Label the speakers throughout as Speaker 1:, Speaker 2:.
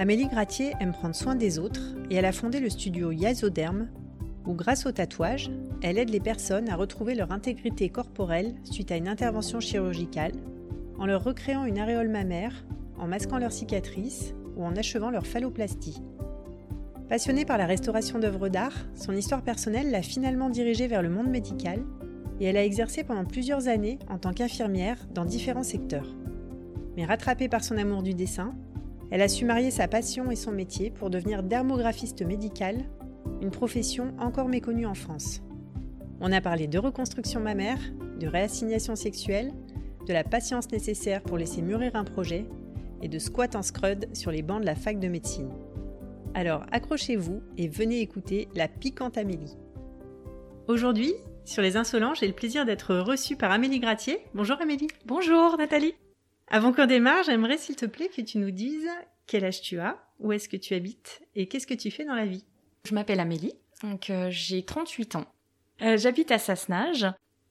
Speaker 1: Amélie Gratier aime prendre soin des autres et elle a fondé le studio Yasoderm où grâce au tatouage, elle aide les personnes à retrouver leur intégrité corporelle suite à une intervention chirurgicale, en leur recréant une aréole mammaire, en masquant leurs cicatrices ou en achevant leur phalloplastie. Passionnée par la restauration d'œuvres d'art, son histoire personnelle l'a finalement dirigée vers le monde médical et elle a exercé pendant plusieurs années en tant qu'infirmière dans différents secteurs. Mais rattrapée par son amour du dessin, elle a su marier sa passion et son métier pour devenir dermographiste médicale une profession encore méconnue en France. On a parlé de reconstruction mammaire, de réassignation sexuelle, de la patience nécessaire pour laisser mûrir un projet et de squat en scrud sur les bancs de la fac de médecine. Alors accrochez-vous et venez écouter la piquante Amélie. Aujourd'hui, sur Les Insolents, j'ai le plaisir d'être reçue par Amélie Gratier. Bonjour Amélie.
Speaker 2: Bonjour Nathalie.
Speaker 1: Avant qu'on démarre, j'aimerais s'il te plaît que tu nous dises quel âge tu as, où est-ce que tu habites et qu'est-ce que tu fais dans la vie.
Speaker 2: Je m'appelle Amélie, donc euh, j'ai 38 ans. Euh, j'habite à Sassenage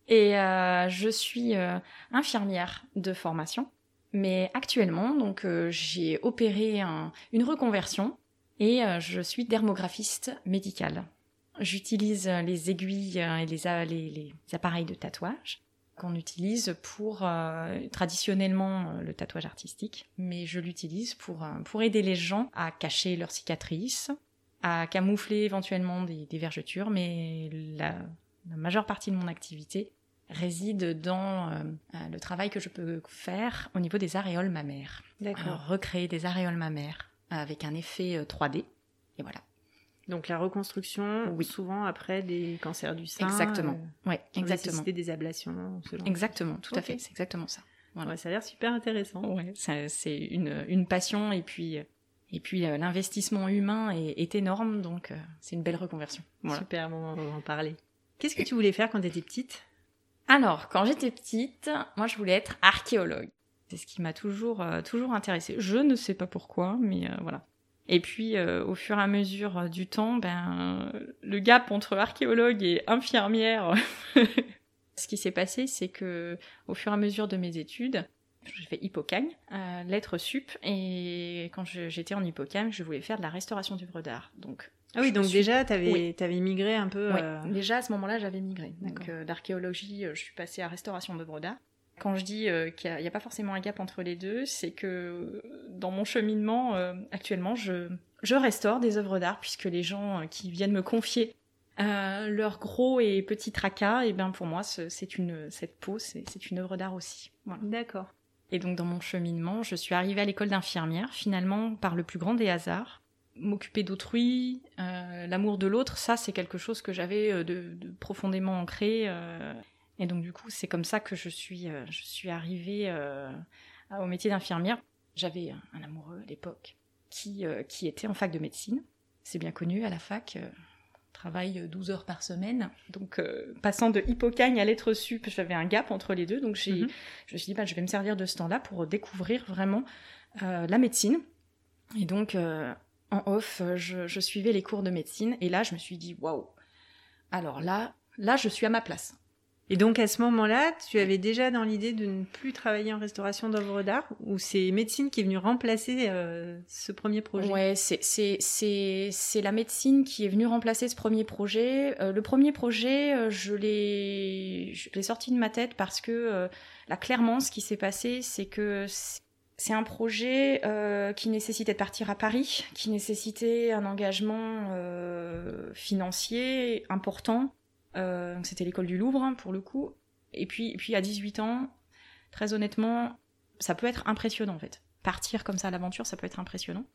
Speaker 2: et euh, je suis infirmière de formation. Mais actuellement, donc j'ai opéré une reconversion et je suis dermographiste médicale. J'utilise les aiguilles et les, appareils de tatouage qu'on utilise pour traditionnellement le tatouage artistique, mais je l'utilise pour, pour aider les gens à cacher leurs cicatrices, à camoufler éventuellement des, vergetures, mais la, majeure partie de mon activité réside dans euh, le travail que je peux faire au niveau des aréoles mammaires. D'accord. recréer des aréoles mammaires avec un effet 3D. Euh, et voilà.
Speaker 1: Donc la reconstruction, oui. souvent après des cancers du sein.
Speaker 2: Exactement. Euh, ouais, exactement.
Speaker 1: des ablations.
Speaker 2: exactement, tout à fait. C'est exactement ça.
Speaker 1: Voilà. ça a l'air super intéressant.
Speaker 2: Ouais, c'est une, une passion et puis et puis euh, l'investissement humain est, énorme, donc euh, c'est une belle reconversion.
Speaker 1: Super, on va en parler. Qu'est-ce que tu voulais faire quand tu étais petite?
Speaker 2: Alors, quand j'étais petite, moi je voulais être archéologue. C'est ce qui m'a toujours, euh, toujours intéressée. Je ne sais pas pourquoi, mais voilà. Et puis, au fur et à mesure du temps, ben, le gap entre archéologue et infirmière, ce qui s'est passé, c'est que au fur et à mesure de mes études, j'ai fait Hippocagne, euh, lettres sup, et quand j'étais en Hippocagne, je voulais faire de la restauration d'œuvres d'art. Donc,
Speaker 1: ah oui, donc déjà, tu avais, migré un peu.
Speaker 2: Oui. Euh, déjà à ce moment-là, j'avais migré. Donc euh, d'archéologie, je suis passée à restauration d'œuvres d'art. Quand je dis qu'il n'y a, pas forcément un gap entre les deux, c'est que dans mon cheminement, actuellement, je, je restaure des œuvres d'art, puisque les gens qui viennent me confier leurs gros et petits tracas, et ben pour moi, c'est une cette peau, c'est une œuvre d'art aussi.
Speaker 1: Voilà. D'accord.
Speaker 2: Et donc dans mon cheminement, je suis arrivée à l'école d'infirmière, finalement par le plus grand des hasards. M'occuper d'autrui, euh, l'amour de l'autre, ça c'est quelque chose que j'avais euh, de, profondément ancré. Euh. Et donc du coup, c'est comme ça que je suis, je suis arrivée au métier d'infirmière. J'avais un, amoureux à l'époque qui, qui était en fac de médecine. C'est bien connu à la fac travaille 12 heures par semaine. Donc, euh, passant de Hippocagne à lettres sup, j'avais un gap entre les deux. Donc, j'ai, mhm. je me suis dit, bah, je vais me servir de ce temps-là pour découvrir vraiment euh, la médecine. Et donc, euh, en off, je, je, suivais les cours de médecine. Et là, je me suis dit, waouh! Alors là, là, je suis à ma place.
Speaker 1: Et donc à ce moment-là, tu avais déjà dans l'idée de ne plus travailler en restauration d'œuvres d'art ou c'est médecine qui est venue remplacer euh, ce premier projet?
Speaker 2: Ouais, c'est c'est c'est c'est la médecine qui est venue remplacer ce premier projet. Euh, le premier projet, euh, je l'ai je l'ai sorti de ma tête parce que là clairement ce qui s'est passé, c'est que c'est un projet euh, qui nécessitait de partir à Paris, qui nécessitait un engagement euh, financier important. Euh, C'était l'école du Louvre, hein, pour le coup. Et puis, puis, à 18 ans, très honnêtement, ça peut être impressionnant, en fait. Partir comme ça à l'aventure, ça peut être impressionnant.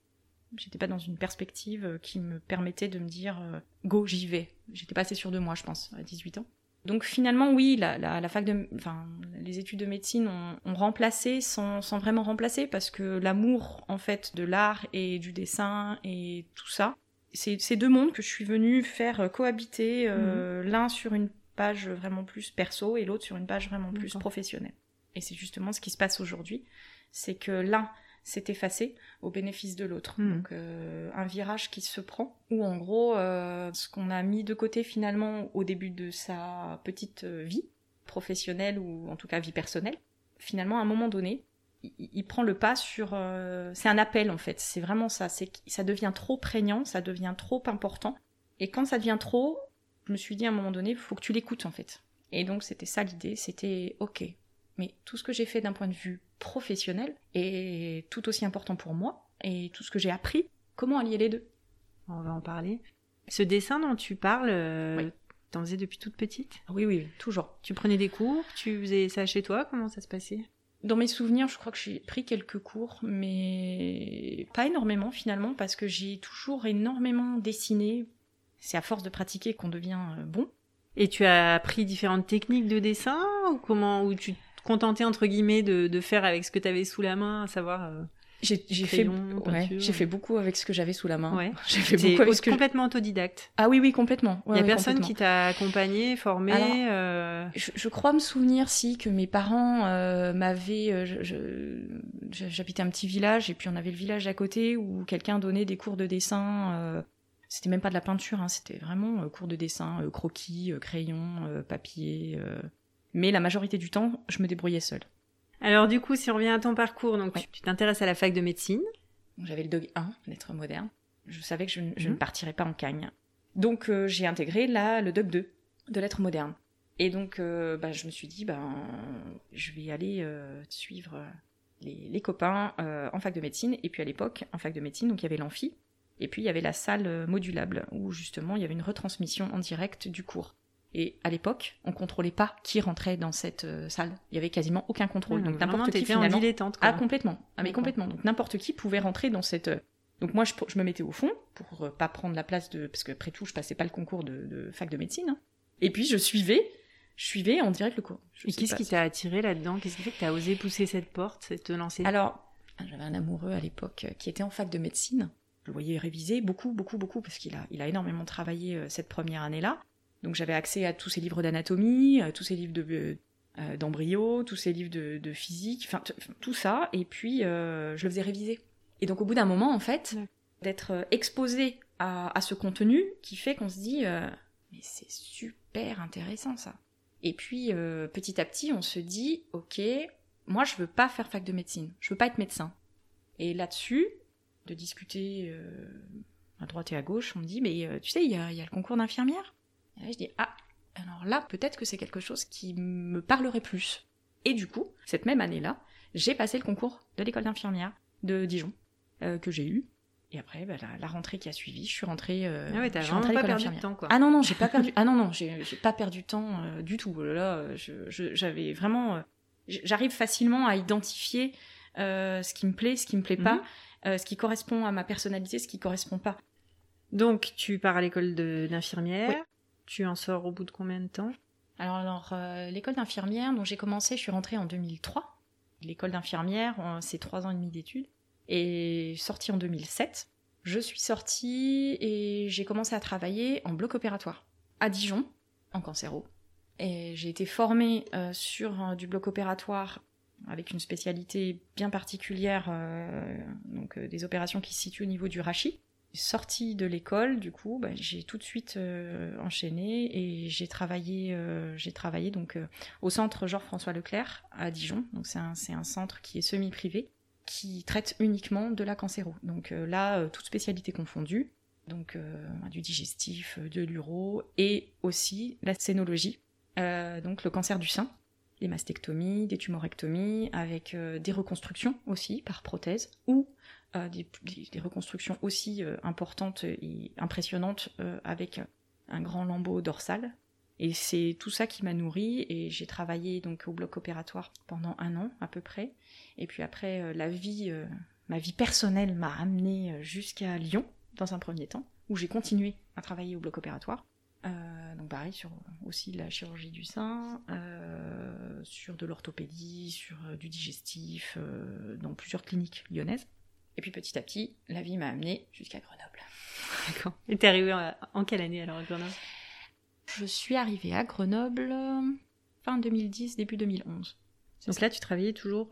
Speaker 2: J'étais pas dans une perspective qui me permettait de me dire euh, go, j'y vais. J'étais pas assez sûre de moi, je pense, à 18 ans. Donc finalement, oui, la, fac de, enfin, les études de médecine ont, remplacé sans, sans, vraiment remplacer parce que l'amour en fait de l'art et du dessin et tout ça, ces deux mondes que je suis venue faire cohabiter euh, mmh. l'un sur une page vraiment plus perso et l'autre sur une page vraiment plus professionnelle. Et c'est justement ce qui se passe aujourd'hui, c'est que l'un s'est effacé au bénéfice de l'autre. Mmh. Donc euh, un virage qui se prend, où en gros, euh, ce qu'on a mis de côté finalement au début de sa petite euh, vie professionnelle ou en tout cas vie personnelle, finalement à un moment donné, il, il prend le pas sur... Euh, c'est un appel en fait, c'est vraiment ça, c'est ça devient trop prégnant, ça devient trop important. Et quand ça devient trop, je me suis dit à un moment donné, il faut que tu l'écoutes en fait. Et donc c'était ça l'idée, c'était ok, mais tout ce que j'ai fait d'un point de vue professionnel est tout aussi important pour moi et tout ce que j'ai appris, comment allier les deux?
Speaker 1: On va en parler. Ce dessin dont tu parles, euh, oui. t'en faisais depuis toute petite?
Speaker 2: Oui, oui, toujours.
Speaker 1: Tu prenais des cours Tu faisais ça chez toi? Comment ça se passait?
Speaker 2: Dans mes souvenirs, je crois que j'ai pris quelques cours, mais pas énormément finalement, parce que j'ai toujours énormément dessiné. C'est à force de pratiquer qu'on devient euh, bon.
Speaker 1: Et tu as appris différentes techniques de dessin ou comment ou tu contenté entre guillemets de, de faire avec ce que tu avais sous la main, à savoir euh,
Speaker 2: j'ai fait ouais, j'ai fait beaucoup avec ce que j'avais sous la main.
Speaker 1: Ouais.
Speaker 2: J'ai
Speaker 1: fait beaucoup avec ce que complètement autodidacte.
Speaker 2: Ah oui oui complètement.
Speaker 1: Il y a personne qui t'a accompagné, formé.
Speaker 2: Alors,
Speaker 1: euh...
Speaker 2: je, je, crois me souvenir si que mes parents euh, m'avaient. J'habitais un petit village et puis on avait le village à côté où quelqu'un donnait des cours de dessin. Euh, c'était même pas de la peinture, hein, c'était vraiment cours de dessin, croquis, crayon, papier. Mais la majorité du temps, je me débrouillais seule.
Speaker 1: Alors du coup, si on revient à ton parcours, donc ouais. tu t'intéresses à la fac de médecine.
Speaker 2: J'avais le DOG 1, lettres modernes. Je savais que je, je mmh. ne partirais pas en cagne. Donc euh, j'ai intégré là le DOG 2 de lettres modernes. Et donc euh, bah, je me suis dit, ben, je vais aller euh, suivre les, les copains en fac de médecine. Et puis à l'époque, en fac de médecine, donc il y avait l'amphi. Et puis il y avait la salle modulable où justement il y avait une retransmission en direct du cours. Et à l'époque, on contrôlait pas qui rentrait dans cette euh, salle. Il y avait quasiment aucun contrôle. Donc n'importe qui
Speaker 1: finalement. En dilettante, quoi.
Speaker 2: Ah complètement. Ah mais complètement. Donc n'importe qui pouvait rentrer dans cette. euh, Donc moi je, je, me mettais au fond pour euh, pas prendre la place de parce que après tout je passais pas le concours de, de fac de médecine. Hein. Et puis je suivais, je suivais en direct le cours. Je
Speaker 1: Et qu'est-ce qui t'a attiré là-dedans? Qu'est-ce qui fait que t'as osé pousser cette porte, te lancer
Speaker 2: Alors j'avais un amoureux à l'époque qui était en fac de médecine. Je le voyais réviser beaucoup, beaucoup, beaucoup parce qu'il a, il a énormément travaillé euh, cette première année-là. Donc j'avais accès à tous ces livres d'anatomie, à tous ces livres de euh, d'embryo, tous ces livres de, de physique, enfin tout ça, et puis euh, je le faisais réviser. Et donc au bout d'un moment, en fait, ouais. d'être exposé à, à, ce contenu qui fait qu'on se dit euh, mais c'est super intéressant ça. Et puis euh, petit à petit, on se dit ok, moi je veux pas faire fac de médecine, je veux pas être médecin. Et là-dessus, de discuter euh, à droite et à gauche, on me dit mais euh, tu sais, il y a, y a le concours d'infirmière. Et là, je dis ah, alors là, peut-être que c'est quelque chose qui me parlerait plus. Et du coup, cette même année-là, j'ai passé le concours de l'école d'infirmière de Dijon euh, que j'ai eu. Et après, bah, la, la, rentrée qui a suivi, je suis rentrée. Euh,
Speaker 1: ah ouais, t'as vraiment pas perdu de temps, quoi.
Speaker 2: Ah non, non, j'ai pas perdu. Ah non, non, j'ai pas perdu de temps euh, du tout. Là, j'avais vraiment. J'arrive facilement à identifier ce qui me plaît, ce qui me plaît mm -hmm. pas, euh, ce qui correspond à ma personnalité, ce qui correspond pas.
Speaker 1: Donc, tu pars à l'école d'infirmière. Oui. Tu en sors au bout de combien de temps?
Speaker 2: Alors, alors euh, l'école d'infirmière, dont j'ai commencé, je suis rentrée en 2003. L'école d'infirmière, c'est trois ans et demi d'études. Et sortie en 2007. Je suis sortie et j'ai commencé à travailler en bloc opératoire à Dijon, en cancéro. Et j'ai été formée euh, sur euh, du bloc opératoire avec une spécialité bien particulière, euh, donc des opérations qui se situent au niveau du rachis sortie de l'école, du coup, bah, j'ai tout de suite euh, enchaîné et j'ai travaillé, euh, j'ai travaillé donc euh, au centre Georges-François Leclerc à Dijon. Donc c'est un, centre qui est semi-privé qui traite uniquement de la cancéro. Donc là, toute spécialité confondue, donc du digestif, de l'uro et aussi la scénologie, donc le cancer du sein. Des mastectomies, des tumorectomies, avec des reconstructions aussi par prothèse, ou des, des, reconstructions aussi importantes et impressionnantes avec un grand lambeau dorsal. Et c'est tout ça qui m'a nourri et j'ai travaillé donc au bloc opératoire pendant un an à peu près. Et puis après, la vie, ma vie personnelle m'a amené jusqu'à Lyon dans un premier temps, où j'ai continué à travailler au bloc opératoire. Euh, donc pareil sur aussi la chirurgie du sein, euh, sur de l'orthopédie, sur euh, du digestif, dans plusieurs cliniques lyonnaises. Et puis petit à petit, la vie m'a amené jusqu'à Grenoble.
Speaker 1: D'accord. Et t'es arrivée en, quelle année alors à Grenoble?
Speaker 2: Je suis arrivée à Grenoble fin 2010, début 2011.
Speaker 1: Donc là, tu travaillais toujours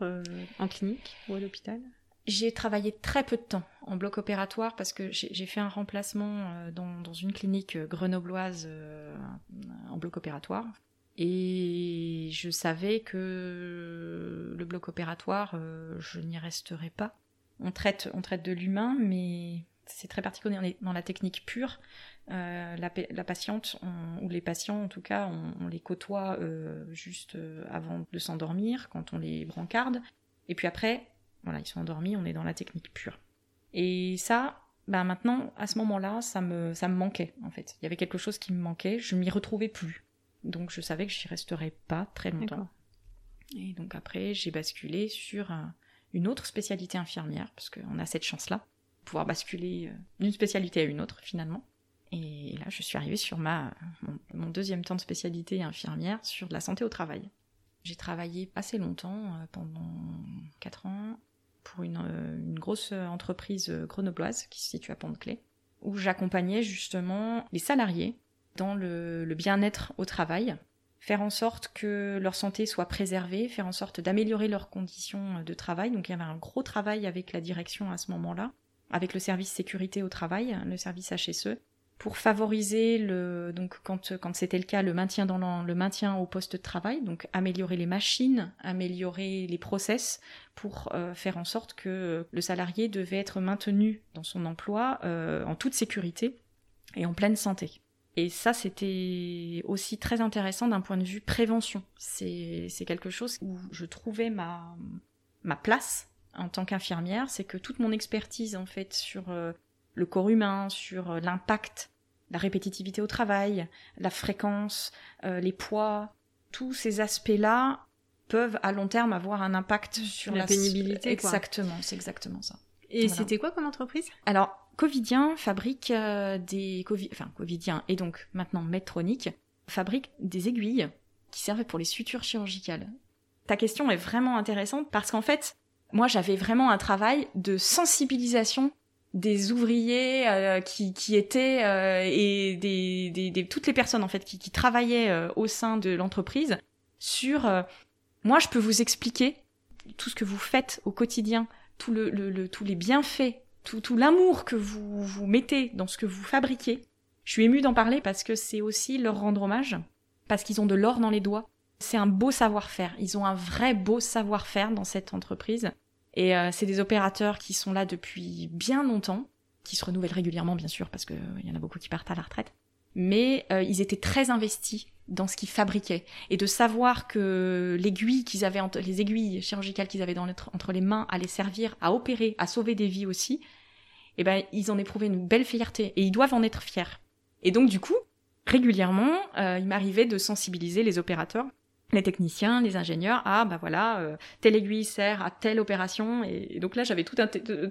Speaker 1: en clinique ou à l'hôpital?
Speaker 2: J'ai travaillé très peu de temps en bloc opératoire parce que j'ai fait un remplacement euh, dans, une clinique euh, grenobloise euh, en bloc opératoire. Et je savais que le bloc opératoire, je n'y resterai pas. On traite, on traite de l'humain, mais c'est très particulier. On est dans la technique pure. la, patiente, ou les patients en tout cas, on, les côtoie juste avant de s'endormir, quand on les brancarde. Et puis après, voilà, ils sont endormis, on est dans la technique pure. Et ça, bah maintenant, à ce moment-là, ça me, ça me manquait, en fait. Il y avait quelque chose qui me manquait, je m'y retrouvais plus. Donc je savais que j'y resterais pas très longtemps. Et donc après, j'ai basculé sur une autre spécialité infirmière, parce qu'on a cette chance-là, pouvoir basculer euh, d'une spécialité à une autre, finalement. Et là, je suis arrivée sur ma, mon, deuxième temps de spécialité infirmière sur la santé au travail. J'ai travaillé assez longtemps, euh, pendant 4 ans, pour une, euh, grosse entreprise grenobloise qui se situe à Pont-de-Clé, où j'accompagnais justement les salariés dans le, le bien-être au travail, faire en sorte que leur santé soit préservée, faire en sorte d'améliorer leurs conditions de travail. Donc il y avait un gros travail avec la direction à ce moment-là, avec le service sécurité au travail, le service HSE, pour favoriser le donc quand c'était le cas le maintien dans le, maintien au poste de travail donc améliorer les machines améliorer les process pour euh, faire en sorte que le salarié devait être maintenu dans son emploi euh, en toute sécurité et en pleine santé. Et ça c'était aussi très intéressant d'un point de vue prévention. C'est quelque chose où je trouvais ma ma place en tant qu'infirmière c'est que toute mon expertise en fait sur euh, le corps humain, sur l'impact la répétitivité au travail, la fréquence, euh, les poids, tous ces aspects-là peuvent à long terme avoir un impact sur
Speaker 1: la, pénibilité.
Speaker 2: Exactement, c'est exactement ça.
Speaker 1: Et c'était quoi comme entreprise?
Speaker 2: Alors, Covidien fabrique euh, des enfin Covidien et donc maintenant Medtronic fabrique des aiguilles qui servent pour les sutures chirurgicales. Ta question est vraiment intéressante parce qu'en fait, moi j'avais vraiment un travail de sensibilisation des ouvriers euh, qui, qui étaient euh, et des, des, toutes les personnes en fait qui, qui travaillaient euh, au sein de l'entreprise sur moi je peux vous expliquer tout ce que vous faites au quotidien tout le, le, tous les bienfaits tout, tout l'amour que vous vous mettez dans ce que vous fabriquez. Je suis émue d'en parler parce que c'est aussi leur rendre hommage parce qu'ils ont de l'or dans les doigts. C'est un beau savoir-faire. Ils ont un vrai beau savoir-faire dans cette entreprise et euh, c'est des opérateurs qui sont là depuis bien longtemps, qui se renouvellent régulièrement bien sûr parce qu'il y en a beaucoup qui partent à la retraite. Mais euh, ils étaient très investis dans ce qu'ils fabriquaient et de savoir que l'aiguille qu'ils avaient entre, les aiguilles chirurgicales qu'ils avaient dans entre les mains allaient servir à opérer, à sauver des vies aussi. Eh ben ils en éprouvaient une belle fierté et ils doivent en être fiers. Et donc du coup, régulièrement, euh, il m'arrivait de sensibiliser les opérateurs les techniciens, les ingénieurs, ah bah voilà, euh, telle aiguille sert à telle opération, et, donc là j'avais tout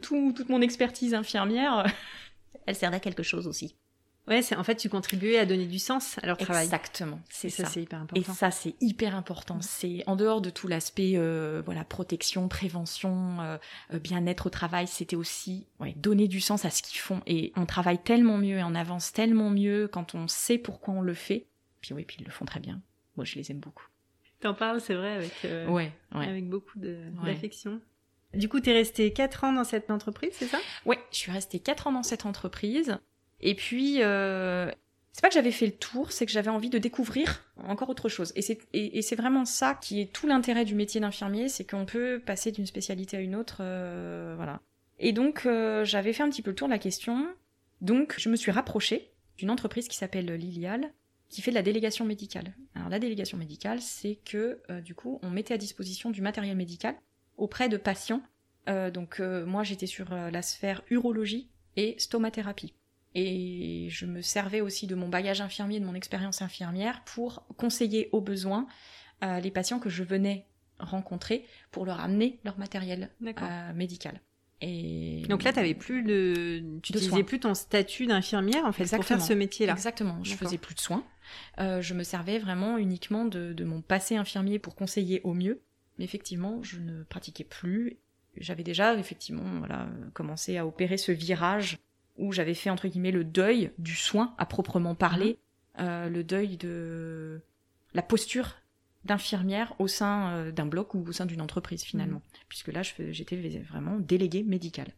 Speaker 2: tout, toute mon expertise infirmière, elle servait à quelque chose aussi.
Speaker 1: Ouais, c'est en fait tu contribuais à donner du sens à leur travail.
Speaker 2: Exactement, c'est ça.
Speaker 1: c'est hyper important.
Speaker 2: Et ça c'est hyper important. C'est en dehors de tout l'aspect euh, voilà protection, prévention, euh, bien-être au travail, c'était aussi ouais, donner du sens à ce qu'ils font. Et on travaille tellement mieux et on avance tellement mieux quand on sait pourquoi on le fait. Puis oui, puis ils le font très bien. Moi je les aime beaucoup.
Speaker 1: T'en parles, c'est vrai, avec,
Speaker 2: euh, ouais,
Speaker 1: avec beaucoup d'affection. Du coup, t'es resté 4 ans dans cette entreprise, c'est ça?
Speaker 2: Oui, je suis restée 4 ans dans cette entreprise. Et puis, euh, c'est pas que j'avais fait le tour, c'est que j'avais envie de découvrir encore autre chose. Et c'est et, c'est vraiment ça qui est tout l'intérêt du métier d'infirmier, c'est qu'on peut passer d'une spécialité à une autre, euh, voilà. Et donc, euh, j'avais fait un petit peu le tour de la question. Donc, je me suis rapprochée d'une entreprise qui s'appelle Lilial, qui fait de la délégation médicale. Alors la délégation médicale, c'est que euh, du coup, on mettait à disposition du matériel médical auprès de patients. Euh, donc euh, moi, j'étais sur la sphère urologie et stomathérapie. Et je me servais aussi de mon bagage infirmier, de mon expérience infirmière, pour conseiller aux besoins les patients que je venais rencontrer pour leur amener leur matériel médical.
Speaker 1: Et donc là, tu plus de, tu n'utilisais plus ton statut d'infirmière en fait pour faire ce métier-là.
Speaker 2: Exactement. Je faisais plus de soins. Euh, je me servais vraiment uniquement de, de, mon passé infirmier pour conseiller au mieux. Mais effectivement, je ne pratiquais plus. J'avais déjà effectivement voilà commencé à opérer ce virage où j'avais fait entre guillemets le deuil du soin à proprement parler, mhm. euh, le deuil de la posture d'infirmière au sein euh, d'un bloc ou au sein d'une entreprise finalement, mhm. puisque là j'étais vraiment déléguée médicale.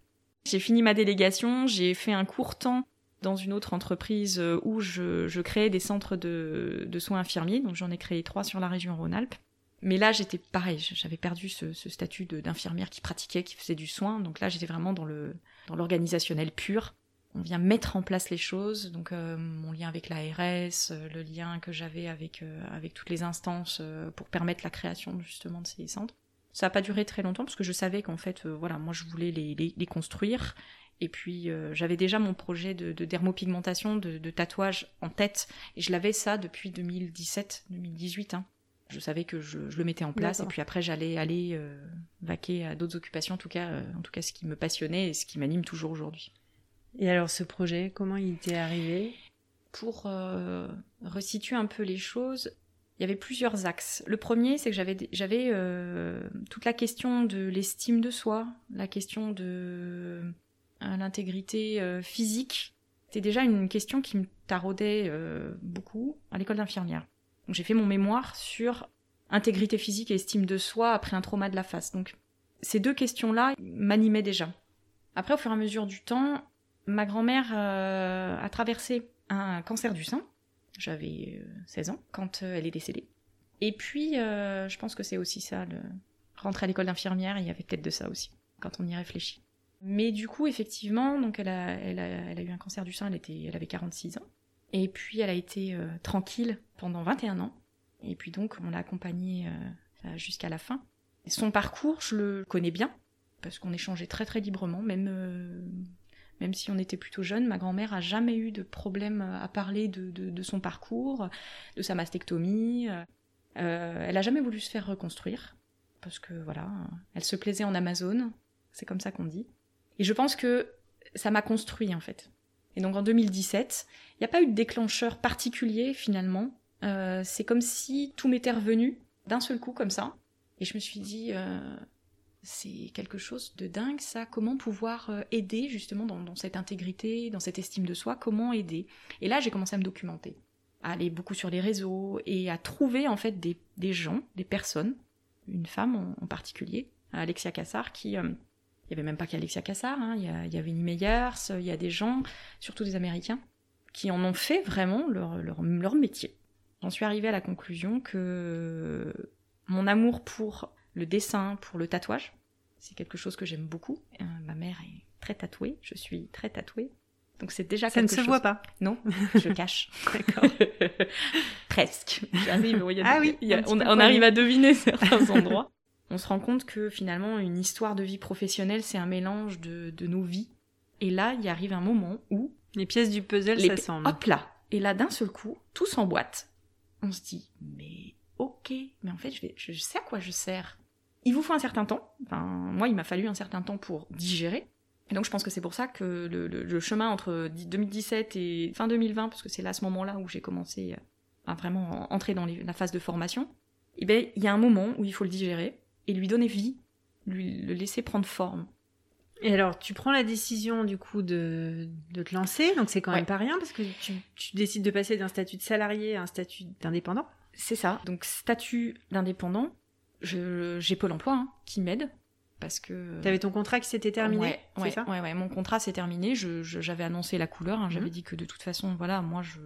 Speaker 2: J'ai fini ma délégation, j'ai fait un court temps dans une autre entreprise euh, où je, je créais des centres de, de soins infirmiers, donc j'en ai créé trois sur la région Rhône-Alpes. Mais là, j'étais pareil, j'avais perdu ce, ce statut d'infirmière qui pratiquait, qui faisait du soin. Donc là, j'étais vraiment dans le dans l'organisationnel pur on vient mettre en place les choses. Donc euh, mon lien avec l'ARS, euh, le lien que j'avais avec euh, avec toutes les instances pour permettre la création justement de ces centres. Ça n'a pas duré très longtemps parce que je savais qu'en fait, voilà, moi je voulais les, les, construire. Et puis j'avais déjà mon projet de, de dermopigmentation, de, de, tatouage en tête. Et je l'avais ça depuis 2017, 2018. Hein. Je savais que je, je, le mettais en place. Et puis après, j'allais aller vaquer à d'autres occupations, en tout cas, en tout cas ce qui me passionnait et ce qui m'anime toujours aujourd'hui.
Speaker 1: Et alors ce projet, comment il t'est arrivé?
Speaker 2: Pour euh, resituer un peu les choses, il y avait plusieurs axes. Le premier, c'est que j'avais j'avais euh, toute la question de l'estime de soi, la question de euh, l'intégrité physique. C'était déjà une question qui me taraudait beaucoup à l'école d'infirmière. Donc j'ai fait mon mémoire sur intégrité physique et estime de soi après un trauma de la face. Donc ces deux questions-là m'animaient déjà. Après, au fur et à mesure du temps, ma grand-mère euh, a traversé un cancer du sein. J'avais 16 euh, ans quand euh, elle est décédée. Et puis, je pense que c'est aussi ça, le... rentrer à l'école d'infirmière, il y avait peut-être de ça aussi, quand on y réfléchit. Mais du coup, effectivement, donc elle a, eu un cancer du sein, elle, elle avait 46 ans. Et puis, elle a été tranquille pendant 21 ans. Et puis donc, on l'a accompagnée jusqu'à la fin. Son parcours, je le connais bien, parce qu'on échangeait très très librement, même même si on était plutôt jeune, ma grand-mère a jamais eu de problème à parler de, son parcours, de sa mastectomie. Euh, elle a jamais voulu se faire reconstruire parce que voilà, elle se plaisait en Amazon, c'est comme ça qu'on dit. Et je pense que ça m'a construit en fait. Et donc en 2017, il n'y a pas eu de déclencheur particulier finalement. Euh, c'est comme si tout m'était revenu d'un seul coup comme ça. Et je me suis dit, euh, c'est quelque chose de dingue ça. Comment pouvoir euh, aider justement dans, cette intégrité, dans cette estime de soi, comment aider? Et là j'ai commencé à me documenter, à aller beaucoup sur les réseaux et à trouver en fait des, gens, des personnes, une femme en, particulier, Alexia Cassar, qui... Euh, il n'y avait même pas qu'Alexia Cassar, hein, il, y, avait Winnie Meyers, il y a des gens, surtout des Américains, qui en ont fait vraiment leur, leur, leur métier. J'en suis arrivée à la conclusion que mon amour pour le dessin, pour le tatouage. C'est quelque chose que j'aime beaucoup. Euh, ma mère est très tatouée, je suis très tatouée. Donc c'est déjà
Speaker 1: ça
Speaker 2: quelque chose.
Speaker 1: Ça ne se voit pas.
Speaker 2: Non, je cache. D'accord. Presque. J'arrive.
Speaker 1: ah oui.
Speaker 2: on, arrive à deviner certains endroits. On se rend compte que finalement une histoire de vie professionnelle c'est un mélange de, de, nos vies. Et là il arrive un moment où
Speaker 1: les pièces du puzzle s'assemblent.
Speaker 2: Hop là. Et là d'un seul coup tout s'emboîte. On se dit mais ok, mais en fait je, vais, je sais à quoi je sers. Il vous faut un certain temps. Enfin, moi, il m'a fallu un certain temps pour digérer. Et donc, je pense que c'est pour ça que le, chemin entre 2017 et fin 2020, parce que c'est là à ce moment-là où j'ai commencé à vraiment entrer dans la phase de formation, eh ben, il y a un moment où il faut le digérer et lui donner vie, lui le laisser prendre forme.
Speaker 1: Et alors, tu prends la décision du coup de, te lancer, donc c'est quand même pas rien parce que tu, tu décides de passer d'un statut de salarié à un statut d'indépendant.
Speaker 2: C'est ça. Donc statut d'indépendant, j'ai Pôle emploi hein, qui m'aide parce que.
Speaker 1: T'avais ton contrat qui s'était terminé,
Speaker 2: ouais,
Speaker 1: c'est ça
Speaker 2: ouais, ouais, mon contrat s'est terminé. j'avais annoncé la couleur. Hein, j'avais mhm. dit que de toute façon, voilà, moi, je,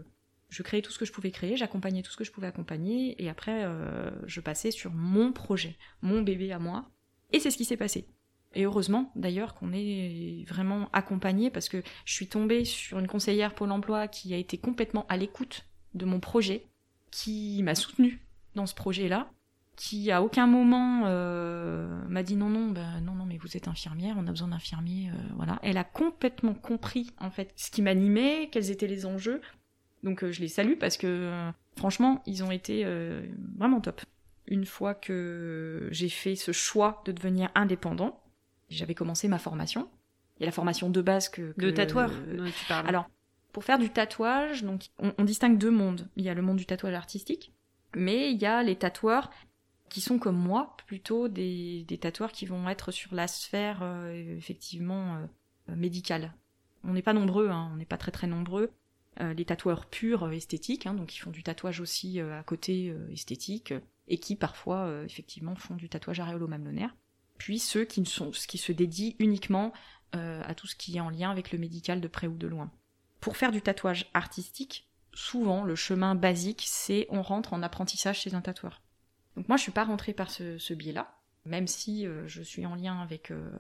Speaker 2: je créais tout ce que je pouvais créer, j'accompagnais tout ce que je pouvais accompagner, et après, euh, je passais sur mon projet, mon bébé à moi. Et c'est ce qui s'est passé. Et heureusement, d'ailleurs, qu'on est vraiment accompagné parce que je suis tombée sur une conseillère Pôle emploi qui a été complètement à l'écoute de mon projet, qui m'a soutenue dans ce projet-là, qui à aucun moment euh, m'a dit non non ben non non mais vous êtes infirmière on a besoin d'infirmiers euh, voilà. Elle a complètement compris en fait ce qui m'animait quels étaient les enjeux. Donc euh, je les salue parce que franchement ils ont été vraiment top. Une fois que j'ai fait ce choix de devenir indépendant j'avais commencé ma formation. Il y a la formation de base que,
Speaker 1: de tatoueur tu parles.
Speaker 2: alors pour faire du tatouage donc on, on distingue deux mondes. Il y a le monde du tatouage artistique mais il y a les tatoueurs qui sont comme moi, plutôt des, tatoueurs qui vont être sur la sphère euh, effectivement euh, médicale. On n'est pas nombreux, hein, on n'est pas très très nombreux. Euh, les tatoueurs purs esthétiques, hein, donc qui font du tatouage aussi à côté esthétique, et qui parfois effectivement font du tatouage aréolo-mamelonnaire. Puis ceux qui se dédient uniquement à tout ce qui est en lien avec le médical de près ou de loin. Pour faire du tatouage artistique, souvent le chemin basique, c'est on rentre en apprentissage chez un tatoueur. Donc moi, je suis pas rentrée par ce, biais-là, même si euh, je suis en lien avec euh,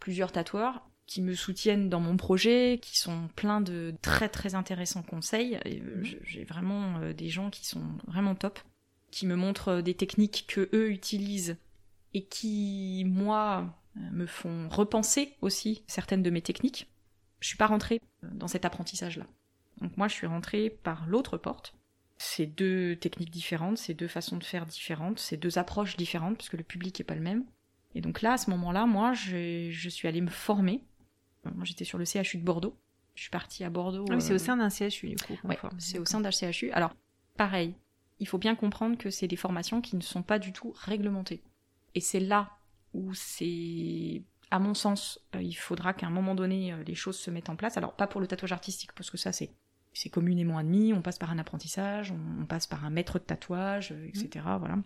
Speaker 2: plusieurs tatoueurs qui me soutiennent dans mon projet, qui sont pleins de très très intéressants conseils. Euh, mhm. J'ai vraiment des gens qui sont vraiment top, qui me montrent des techniques que eux utilisent et qui, moi, me font repenser aussi certaines de mes techniques. Je suis pas rentrée dans cet apprentissage-là. Donc moi, je suis rentrée par l'autre porte, c'est deux techniques différentes, c'est deux façons de faire différentes, c'est deux approches différentes, parce que le public n'est pas le même. Et donc là, à ce moment-là, moi, je suis allée me former. Moi, j'étais sur le CHU de Bordeaux. Je suis partie à Bordeaux.
Speaker 1: Ah oui, c'est au euh, sein d'un CHU, du coup.
Speaker 2: Ouais, c'est au sein d'un CHU. Alors, pareil, il faut bien comprendre que c'est des formations qui ne sont pas du tout réglementées. Et c'est là où c'est, à mon sens, euh, il faudra qu'à un moment donné, euh, les choses se mettent en place. Alors, pas pour le tatouage artistique, parce que ça, c'est c'est communément admis, on passe par un apprentissage, on, passe par un maître de tatouage, euh, etc. Mmh. Voilà.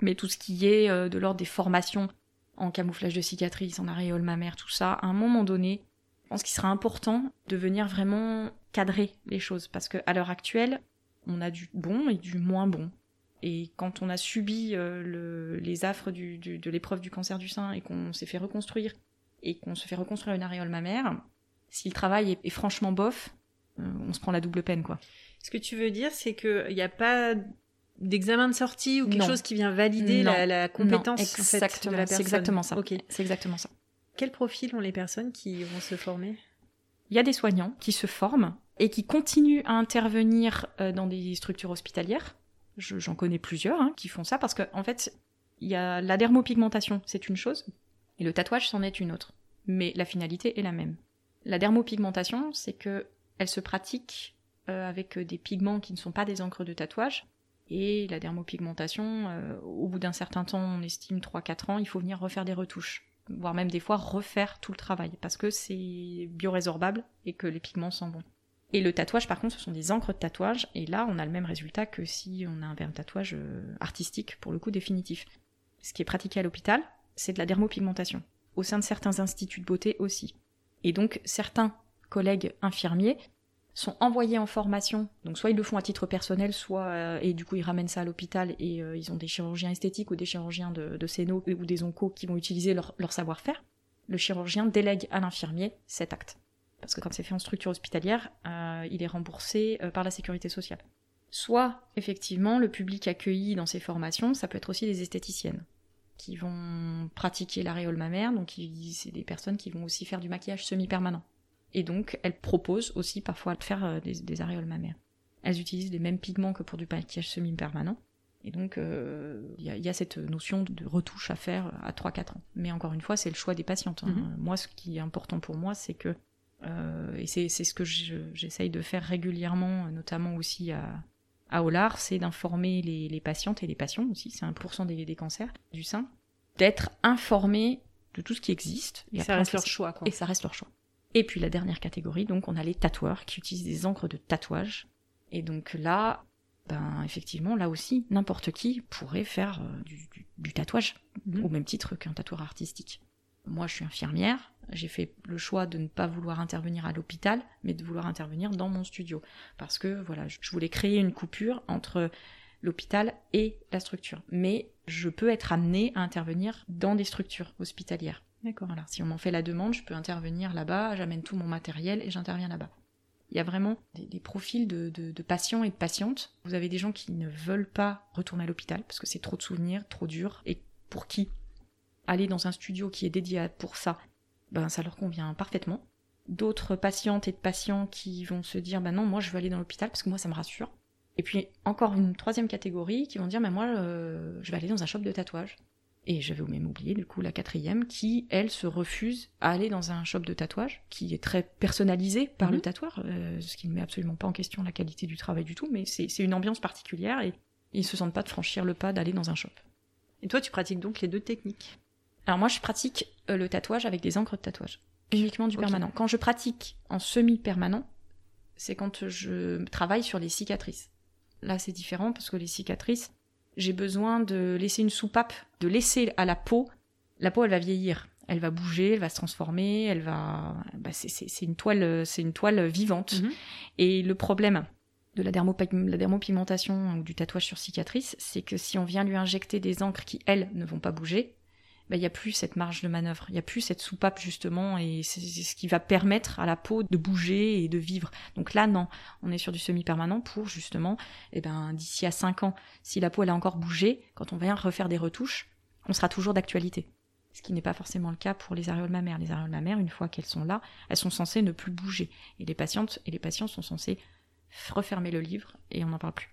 Speaker 2: Mais tout ce qui est euh, de l'ordre des formations en camouflage de cicatrices, en aréole mammaire, tout ça, à un moment donné, je pense qu'il sera important de venir vraiment cadrer les choses. Parce qu'à l'heure actuelle, on a du bon et du moins bon. Et quand on a subi euh, les affres de l'épreuve du cancer du sein et qu'on s'est fait reconstruire, et qu'on se fait reconstruire une aréole mammaire, si le travail est franchement bof, on se prend la double peine, quoi.
Speaker 1: Ce que tu veux dire, c'est qu'il n'y a pas d'examen de sortie ou quelque chose qui vient valider la, compétence de la personne.
Speaker 2: C'est exactement ça. C'est exactement ça.
Speaker 1: Quel profil ont les personnes qui vont se former?
Speaker 2: Il y a des soignants qui se forment et qui continuent à intervenir euh, dans des structures hospitalières. J'en connais plusieurs hein, qui font ça parce qu'en en fait, il y a la dermopigmentation, c'est une chose, et le tatouage, c'en est une autre. Mais la finalité est la même. La dermopigmentation, c'est que elle se pratique euh, avec des pigments qui ne sont pas des encres de tatouage. Et la dermopigmentation, euh, au bout d'un certain temps, on estime 3-4 ans, il faut venir refaire des retouches. Voire même des fois refaire tout le travail, parce que c'est biorésorbable et que les pigments sont bons. Et le tatouage, par contre, ce sont des encres de tatouage, et là, on a le même résultat que si on a un verre tatouage euh, artistique, pour le coup définitif. Ce qui est pratiqué à l'hôpital, c'est de la dermopigmentation. Au sein de certains instituts de beauté aussi. Et donc, certains collègues infirmiers sont envoyés en formation. Donc soit ils le font à titre personnel, soit euh, et du coup ils ramènent ça à l'hôpital et euh, ils ont des chirurgiens esthétiques ou des chirurgiens de, de ou des oncos qui vont utiliser leur, savoir-faire. Le chirurgien délègue à l'infirmier cet acte. Parce que quand c'est fait en structure hospitalière, euh, il est remboursé par la sécurité sociale. Soit, effectivement, le public accueilli dans ces formations, ça peut être aussi des esthéticiennes qui vont pratiquer l'aréole mammaire, donc c'est des personnes qui vont aussi faire du maquillage semi-permanent. Et donc, elles proposent aussi parfois de faire euh, des, aréoles mammaires. Elles utilisent les mêmes pigments que pour du maquillage semi-permanent. Et donc, euh, il y, a cette notion de retouche à faire à 3-4 ans. Mais encore une fois, c'est le choix des patientes. Hein. Mhm. Moi, ce qui est important pour moi, c'est que, euh, et c'est ce que j'essaye de faire régulièrement, notamment aussi à, à Olar, c'est d'informer les, patientes et les patients aussi, c'est 1% des, des cancers du sein, d'être informés de tout ce qui existe.
Speaker 1: Et, ça reste leur choix. Quoi.
Speaker 2: Et ça reste leur choix. Et puis la dernière catégorie, donc on a les tatoueurs qui utilisent des encres de tatouage. Et donc là, ben effectivement, là aussi, n'importe qui pourrait faire euh, du, tatouage, mhm. au même titre qu'un tatoueur artistique. Moi, je suis infirmière, j'ai fait le choix de ne pas vouloir intervenir à l'hôpital, mais de vouloir intervenir dans mon studio. Parce que voilà, je voulais créer une coupure entre l'hôpital et la structure. Mais je peux être amenée à intervenir dans des structures hospitalières.
Speaker 1: D'accord.
Speaker 2: Si on m'en fait la demande, je peux intervenir là-bas, j'amène tout mon matériel et j'interviens là-bas. Il y a vraiment des, profils de, patients et de patientes. Vous avez des gens qui ne veulent pas retourner à l'hôpital parce que c'est trop de souvenirs, trop dur. Et pour qui aller dans un studio qui est dédié pour ça, ben ça leur convient parfaitement. D'autres patientes et de patients qui vont se dire ben non, moi je veux aller dans l'hôpital parce que moi ça me rassure. Et puis encore une troisième catégorie qui vont dire ben moi euh, je vais aller dans un shop de tatouage. Et j'avais même oublié du coup la quatrième qui, elle, se refuse à aller dans un shop de tatouage qui est très personnalisé par le mhm. tatoueur, euh, ce qui ne met absolument pas en question la qualité du travail du tout, mais c'est une ambiance particulière et ils se sentent pas de franchir le pas d'aller dans un shop.
Speaker 1: Et toi, tu pratiques donc les deux techniques?
Speaker 2: Alors moi, je pratique euh, le tatouage avec des encres de tatouage, uniquement du permanent. Quand je pratique en semi-permanent, c'est quand je travaille sur les cicatrices. Là, c'est différent parce que les cicatrices, j'ai besoin de laisser une soupape, de laisser à la peau. La peau, elle va vieillir, elle va bouger, elle va se transformer, elle va. Bah, c'est une toile, c'est une toile vivante. Mhm. Et le problème de la, la dermopigmentation ou du tatouage sur cicatrice, c'est que si on vient lui injecter des encres qui elles ne vont pas bouger, bah, il n'y a plus cette marge de manœuvre, il n'y a plus cette soupape justement, et c'est ce qui va permettre à la peau de bouger et de vivre. Donc là, non, on est sur du semi-permanent pour justement, eh ben, d'ici à 5 ans, si la peau elle a encore bougé, quand on vient refaire des retouches, on sera toujours d'actualité. Ce qui n'est pas forcément le cas pour les aréoles mammaires. Les aréoles mammaires, une fois qu'elles sont là, elles sont censées ne plus bouger. Et les patientes et les patients sont censés refermer le livre et on n'en parle plus.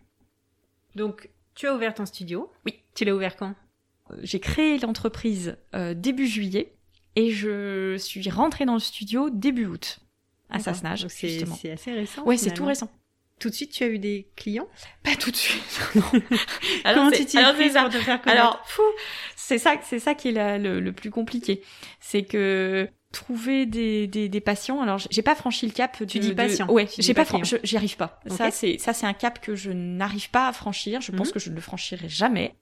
Speaker 1: Donc, tu as ouvert ton studio?
Speaker 2: Oui.
Speaker 1: Tu l'as ouvert quand?
Speaker 2: J'ai créé l'entreprise euh, début juillet et je suis rentrée dans le studio début août à Sassenage.
Speaker 1: C'est assez récent.
Speaker 2: Ouais, c'est tout récent.
Speaker 1: Tout de suite, tu as eu des clients?
Speaker 2: Pas tout de suite.
Speaker 1: alors, Comment tu t'y pour te faire
Speaker 2: Alors, c'est ça, c'est ça qui est le, plus compliqué. C'est que trouver des, des, patients. Alors, j'ai pas franchi le cap.
Speaker 1: tu dis patient.
Speaker 2: Ouais, j'ai pas, j'y arrive pas. Ça, c'est ça, c'est un cap que je n'arrive pas à franchir. Je pense mhm. que je ne le franchirai jamais.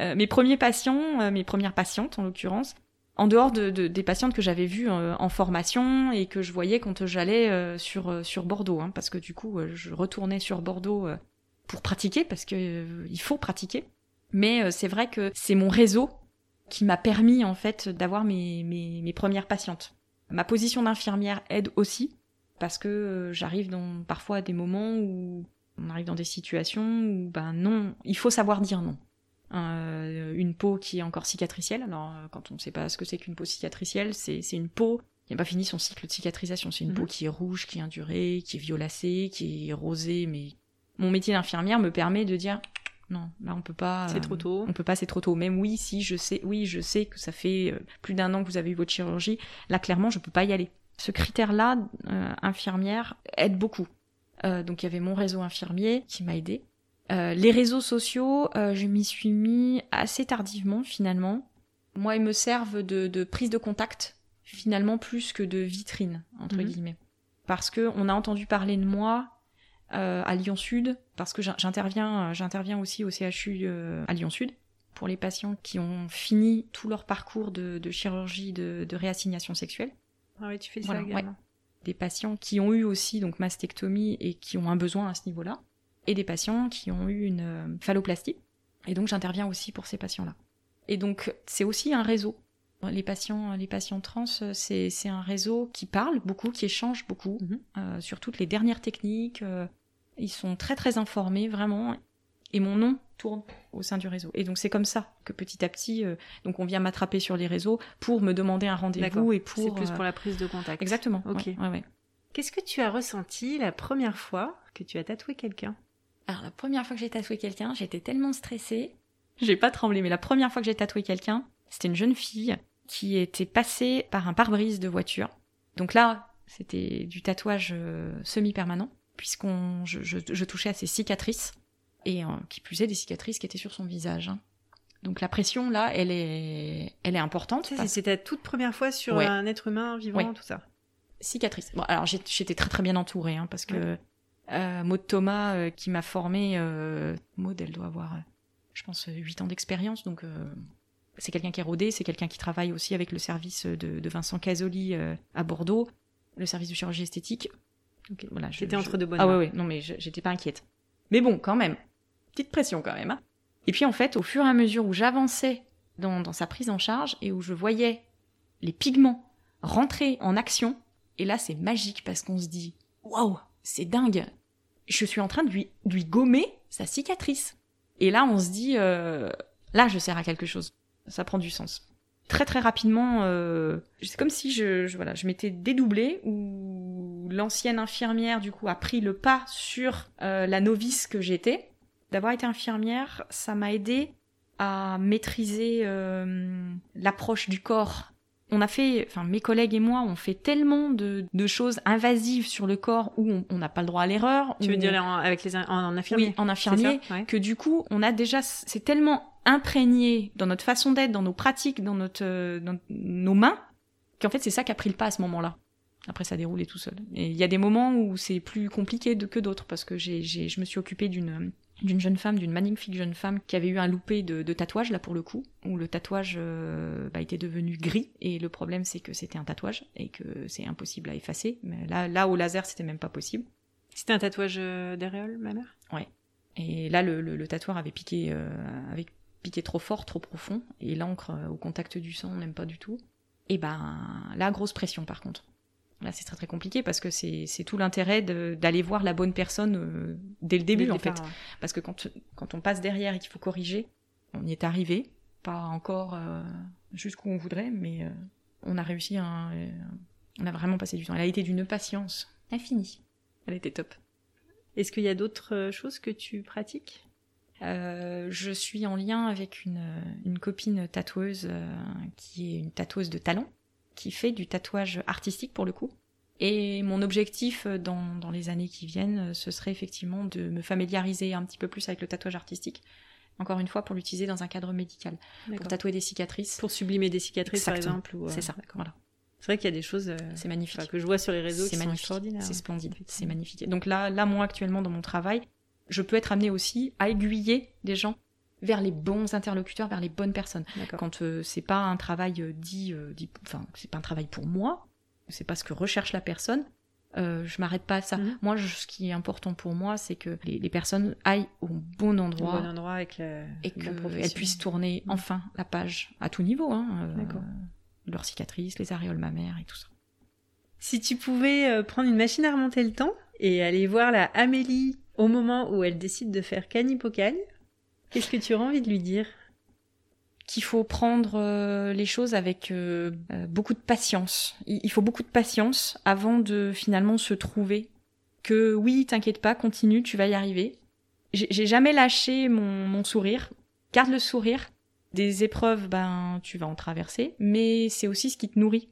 Speaker 2: Euh, mes premiers patients, euh, mes premières patientes en l'occurrence, en dehors de, des patientes que j'avais vues euh, en formation et que je voyais quand j'allais sur, Bordeaux, hein, parce que du coup je retournais sur Bordeaux pour pratiquer, parce que il faut pratiquer. Mais c'est vrai que c'est mon réseau qui m'a permis en fait d'avoir mes, premières patientes. Ma position d'infirmière aide aussi, parce que j'arrive dans parfois des moments où on arrive dans des situations où ben non, il faut savoir dire non. Une peau qui est encore cicatricielle. Alors, euh, quand on ne sait pas ce que c'est qu'une peau cicatricielle, c'est une peau qui n'a pas fini son cycle de cicatrisation. C'est une peau mhm. qui est rouge, qui est indurée, qui est violacée, qui est rosée. Mais mon métier d'infirmière me permet de dire non, là on peut pas.
Speaker 1: C'est trop tôt.
Speaker 2: On peut pas, c'est trop tôt. Même oui, si je sais, oui, je sais que ça fait euh, plus d'un an que vous avez eu votre chirurgie. Là, clairement, je peux pas y aller. Ce critère-là, infirmière, aide beaucoup. donc il y avait mon réseau infirmier qui m'a aidé. Euh, les réseaux sociaux, euh, je m'y suis mis assez tardivement finalement. Moi, ils me servent de, prise de contact finalement plus que de vitrine entre mhm. guillemets, parce que on a entendu parler de moi euh, à Lyon Sud, parce que j'interviens, j'interviens aussi au CHU à Lyon Sud pour les patients qui ont fini tout leur parcours de, chirurgie de, réassignation sexuelle.
Speaker 1: Ah oui, tu fais ça également.
Speaker 2: Des patients qui ont eu aussi donc mastectomie et qui ont un besoin à ce niveau-là et des patients qui ont eu une euh, phalloplastie. Et donc j'interviens aussi pour ces patients-là. Et donc c'est aussi un réseau. Les patients, les patients trans, c'est, un réseau qui parle beaucoup, qui échange beaucoup mhm. euh, sur toutes les dernières techniques. Euh, ils sont très très informés vraiment. Et mon nom tourne au sein du réseau. Et donc c'est comme ça que petit à petit, donc on vient m'attraper sur les réseaux pour me demander un rendez-vous et pour.
Speaker 1: C'est plus pour la prise de contact.
Speaker 2: Exactement.
Speaker 1: Ok.
Speaker 2: ouais,
Speaker 1: Qu'est-ce que tu as ressenti la première fois que tu as tatoué quelqu'un?
Speaker 2: Alors la première fois que j'ai tatoué quelqu'un, j'étais tellement stressée. J'ai pas tremblé, mais la première fois que j'ai tatoué quelqu'un, c'était une jeune fille qui était passée par un pare-brise de voiture. Donc là, c'était du tatouage euh, semi-permanent, puisqu'on je, touchais à ses cicatrices, et euh, qui plus est des cicatrices qui étaient sur son visage. Hein. Donc la pression là, elle est, elle est importante.
Speaker 1: C'était ta toute première fois sur un être humain vivant, tout ça.
Speaker 2: Cicatrice. Bon, alors j'étais très très bien entourée, hein, parce que euh, Maud Thomas euh, qui m'a formée. Euh, Maud, elle doit avoir, je pense, 8 ans d'expérience, donc c'est quelqu'un qui est rodé, c'est quelqu'un qui travaille aussi avec le service de, Vincent Casoli à Bordeaux, le service de chirurgie esthétique.
Speaker 1: voilà, j'étais entre deux bonnes
Speaker 2: Ah ouais, ouais, non mais j'étais pas inquiète. Mais bon, quand même, petite pression quand même. Hein. Et puis en fait, au fur et à mesure où j'avançais dans, dans sa prise en charge et où je voyais les pigments rentrer en action, et là c'est magique parce qu'on se dit waouh, c'est dingue. Je suis en train de lui, lui gommer sa cicatrice. Et là, on se dit, euh, là, je sers à quelque chose. Ça prend du sens. Très très rapidement, euh, c'est comme si je, je voilà, je m'étais dédoublée ou l'ancienne infirmière du coup a pris le pas sur euh, la novice que j'étais. D'avoir été infirmière, ça m'a aidé à maîtriser euh, l'approche du corps. On a fait, enfin mes collègues et moi, on fait tellement de, de choses invasives sur le corps où on n'a pas le droit à l'erreur.
Speaker 1: Tu veux dire en, avec les en, en infirmier
Speaker 2: oui, en infirmier,
Speaker 1: ça Ouais.
Speaker 2: que du coup, on a déjà, c'est tellement imprégné dans notre façon d'être, dans nos pratiques, dans notre, euh, dans nos mains, qu'en fait, c'est ça qui a pris le pas à ce moment-là. Après, ça déroulait tout seul. Et il y a des moments où c'est plus compliqué de, que d'autres, parce que j'ai, j'ai, je me suis occupée d'une, d'une jeune femme, d'une magnifique jeune femme qui avait eu un loupé de, de tatouage, là pour le coup, où le tatouage euh, bah, était devenu gris, et le problème c'est que c'était un tatouage, et que c'est impossible à effacer. Mais là, là au laser, c'était même pas possible.
Speaker 1: C'était un tatouage euh, d'aréole, ma mère?
Speaker 2: Et là, le, le, le tatoueur avait piqué, euh, avait piqué trop fort, trop profond, et l'encre euh, au contact du sang, on n'aime pas du tout. Et ben, là, grosse pression par contre. Là, c'est très très compliqué parce que c'est c'est tout l'intérêt d'aller voir la bonne personne euh, dès le début
Speaker 1: Dès le
Speaker 2: en fait.
Speaker 1: ouais.
Speaker 2: Parce que quand, quand on passe derrière et qu'il faut corriger, on y est arrivé, pas encore euh, jusqu'où on voudrait, mais euh, on a réussi, on a vraiment passé du temps. Elle a été d'une patience infinie. Elle était top.
Speaker 1: Est-ce qu'il y a d'autres choses que tu pratiques?
Speaker 2: Euh, je suis en lien avec une, une copine tatoueuse euh, qui est une tatoueuse de talent, qui fait du tatouage artistique pour le coup. Et mon objectif euh, dans, dans les années qui viennent, euh, ce serait effectivement de me familiariser un petit peu plus avec le tatouage artistique. Encore une fois, pour l'utiliser dans un cadre médical, pour tatouer des cicatrices.
Speaker 1: Pour sublimer des cicatrices, par exemple ou, euh,
Speaker 2: C'est ça,
Speaker 1: d'accord.
Speaker 2: voilà.
Speaker 1: C'est vrai qu'il y a des choses
Speaker 2: C'est magnifique.
Speaker 1: enfin, que je vois sur les réseaux qui
Speaker 2: C'est
Speaker 1: sont
Speaker 2: magnifique.
Speaker 1: extraordinaires.
Speaker 2: C'est splendide, c'est magnifique. Donc là, là, moi actuellement dans mon travail, je peux être amenée aussi à aiguiller des gens vers les bons interlocuteurs, vers les bonnes personnes. Quand euh, c'est pas un travail euh, dit, euh, dit- enfin c'est pas un travail pour moi, c'est pas ce que recherche la personne. je m'arrête pas à ça.
Speaker 1: Mhm.
Speaker 2: Moi, je- ce qui est important pour moi, c'est que les, les personnes aillent au bon
Speaker 1: Au
Speaker 2: endroit
Speaker 1: bon endroit avec le,
Speaker 2: et qu'elles puissent tourner
Speaker 1: Mhm.
Speaker 2: enfin la page à tout niveau. Hein, leurs cicatrices, les aréoles mammaires et tout ça.
Speaker 1: Si tu pouvais prendre une machine à remonter le temps et aller voir la Amélie au moment où elle décide de faire canipocagne, qu'est-ce que tu aurais envie de lui dire?
Speaker 2: Qu'il faut prendre euh, les choses avec euh, euh, beaucoup de patience. Il, faut beaucoup de patience avant de finalement se trouver. Que oui, t'inquiète pas, continue, tu vas y arriver. J'ai jamais lâché mon, mon sourire. Garde le sourire. Des épreuves, ben, tu vas en traverser, mais c'est aussi ce qui te nourrit.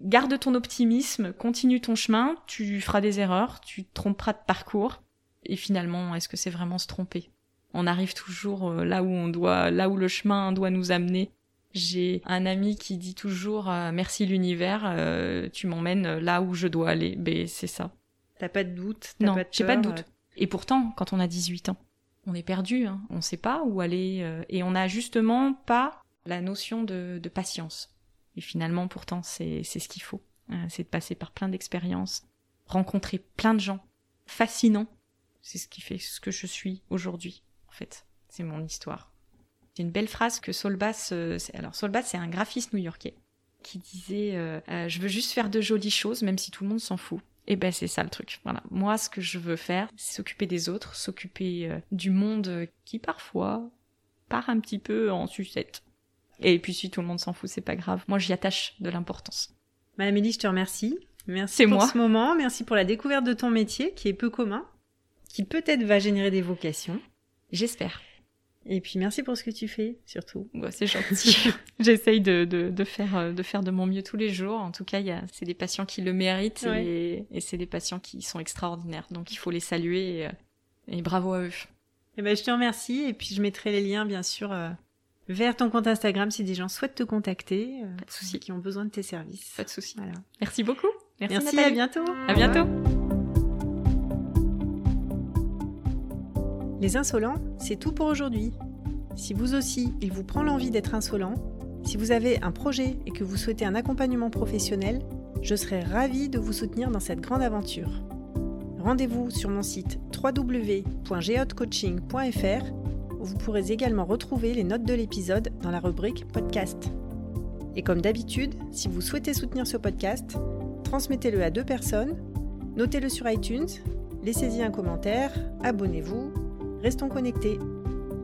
Speaker 2: Garde ton optimisme, continue ton chemin, tu feras des erreurs, tu tromperas de parcours. Et finalement, est-ce que c'est vraiment se tromper? On arrive toujours euh, là où on doit, là où le chemin doit nous amener. J'ai un ami qui dit toujours euh, merci l'univers, euh, tu m'emmènes là où je dois aller. Ben c'est ça.
Speaker 1: T'as pas de doute?
Speaker 2: Non, j'ai pas de doute. Et pourtant, quand on a 18 ans, on est perdu, hein. on sait pas où aller euh, et on n'a justement pas la notion de, de patience. Et finalement, pourtant, c'est c'est ce qu'il faut. Euh, c'est de passer par plein d'expériences, rencontrer plein de gens fascinants. C'est ce qui fait ce que je suis aujourd'hui, en fait. C'est mon histoire. C'est une belle phrase que Solbass, euh, c'est- alors Solbass, c'est un graphiste new-yorkais qui disait euh, Euh, je veux juste faire de jolies choses, même si tout le monde s'en fout. Et ben c'est ça le truc. Voilà. Moi, ce que je veux faire, c'est s'occuper des autres, s'occuper euh, du monde euh, qui parfois part un petit peu en sucette. Et puis si tout le monde s'en fout, c'est pas grave. Moi, j'y attache de l'importance.
Speaker 1: Bah, Amélie, je te remercie. Merci pour
Speaker 2: moi.
Speaker 1: ce moment. Merci pour la découverte de ton métier qui est peu commun, qui peut-être va générer des vocations.
Speaker 2: J'espère.
Speaker 1: Et puis merci pour ce que tu fais, surtout.
Speaker 2: Ouais, c'est gentil. J'essaye de, de, de faire, euh, de faire de mon mieux tous les jours. En tout cas, c'est des patients qui le méritent
Speaker 1: Ouais.
Speaker 2: et, et c'est des patients qui sont extraordinaires. Donc il faut les saluer et, euh, et bravo à eux.
Speaker 1: Eh ben, je te remercie et puis je mettrai les liens, bien sûr, euh, vers ton compte Instagram si des gens souhaitent te contacter, euh,
Speaker 2: Pas de souci.
Speaker 1: qui ont besoin de tes services.
Speaker 2: Pas de souci.
Speaker 1: Voilà.
Speaker 2: Merci beaucoup. Merci,
Speaker 1: Merci, à bientôt.
Speaker 2: À bientôt.
Speaker 1: Les insolents, c'est tout pour aujourd'hui. Si vous aussi, il vous prend l'envie d'être insolent, si vous avez un projet et que vous souhaitez un accompagnement professionnel, je serai ravie de vous soutenir dans cette grande aventure. Rendez-vous sur mon site www.geotcoaching.fr où vous pourrez également retrouver les notes de l'épisode dans la rubrique podcast. Et comme d'habitude, si vous souhaitez soutenir ce podcast, transmettez-le à deux personnes, notez-le sur iTunes laissez-y un commentaire, abonnez-vous, restons connectés.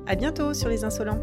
Speaker 1: À bientôt sur les insolents.